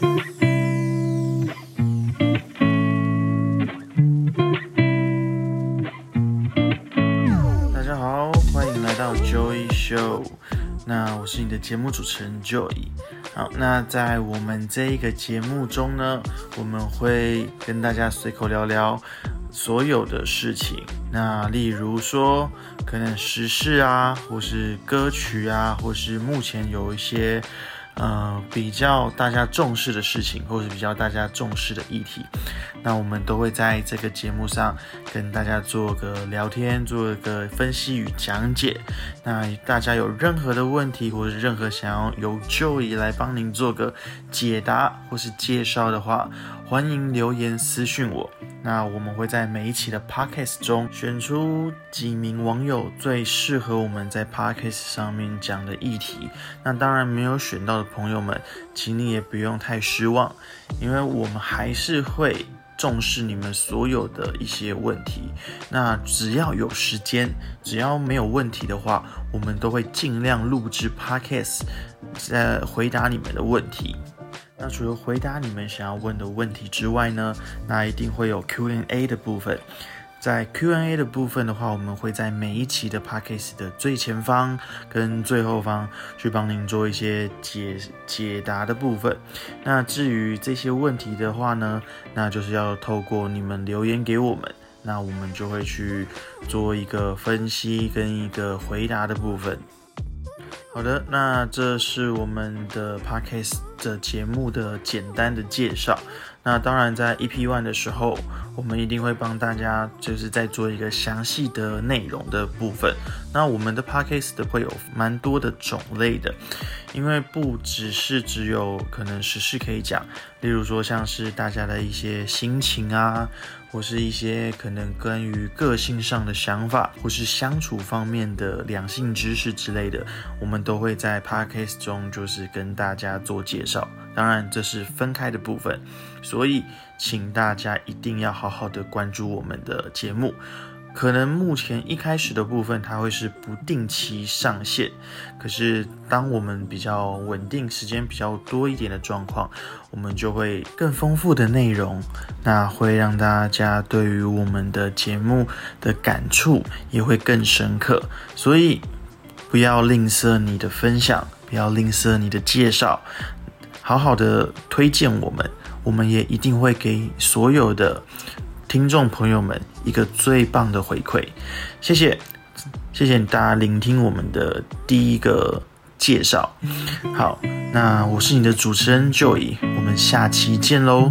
大家好，欢迎来到 Joy Show。那我是你的节目主持人 Joy。好，那在我们这一个节目中呢，我们会跟大家随口聊聊所有的事情。那例如说，可能时事啊，或是歌曲啊，或是目前有一些。呃，比较大家重视的事情，或是比较大家重视的议题，那我们都会在这个节目上跟大家做个聊天，做一个分析与讲解。那大家有任何的问题，或是任何想要由 Joy 来帮您做个解答或是介绍的话，欢迎留言私讯我。那我们会在每一期的 Podcast 中选出几名网友最适合我们在 Podcast 上面讲的议题。那当然没有选到的朋友们，请你也不用太失望，因为我们还是会重视你们所有的一些问题。那只要有时间，只要没有问题的话，我们都会尽量录制 Podcast，呃，回答你们的问题。那除了回答你们想要问的问题之外呢，那一定会有 Q&A 的部分。在 Q&A 的部分的话，我们会在每一期的 Podcast 的最前方跟最后方去帮您做一些解解答的部分。那至于这些问题的话呢，那就是要透过你们留言给我们，那我们就会去做一个分析跟一个回答的部分。好的，那这是我们的 Podcast 的节目的简单的介绍。那当然，在 EP One 的时候，我们一定会帮大家就是在做一个详细的内容的部分。那我们的 Podcast 会有蛮多的种类的，因为不只是只有可能时事可以讲，例如说像是大家的一些心情啊，或是一些可能关于个性上的想法，或是相处方面的两性知识之类的，我们都会在 Podcast 中就是跟大家做介绍。当然，这是分开的部分，所以请大家一定要好好的关注我们的节目。可能目前一开始的部分，它会是不定期上线，可是当我们比较稳定、时间比较多一点的状况，我们就会更丰富的内容，那会让大家对于我们的节目的感触也会更深刻。所以不要吝啬你的分享，不要吝啬你的介绍。好好的推荐我们，我们也一定会给所有的听众朋友们一个最棒的回馈。谢谢，谢谢大家聆听我们的第一个介绍。好，那我是你的主持人 Joy，我们下期见喽。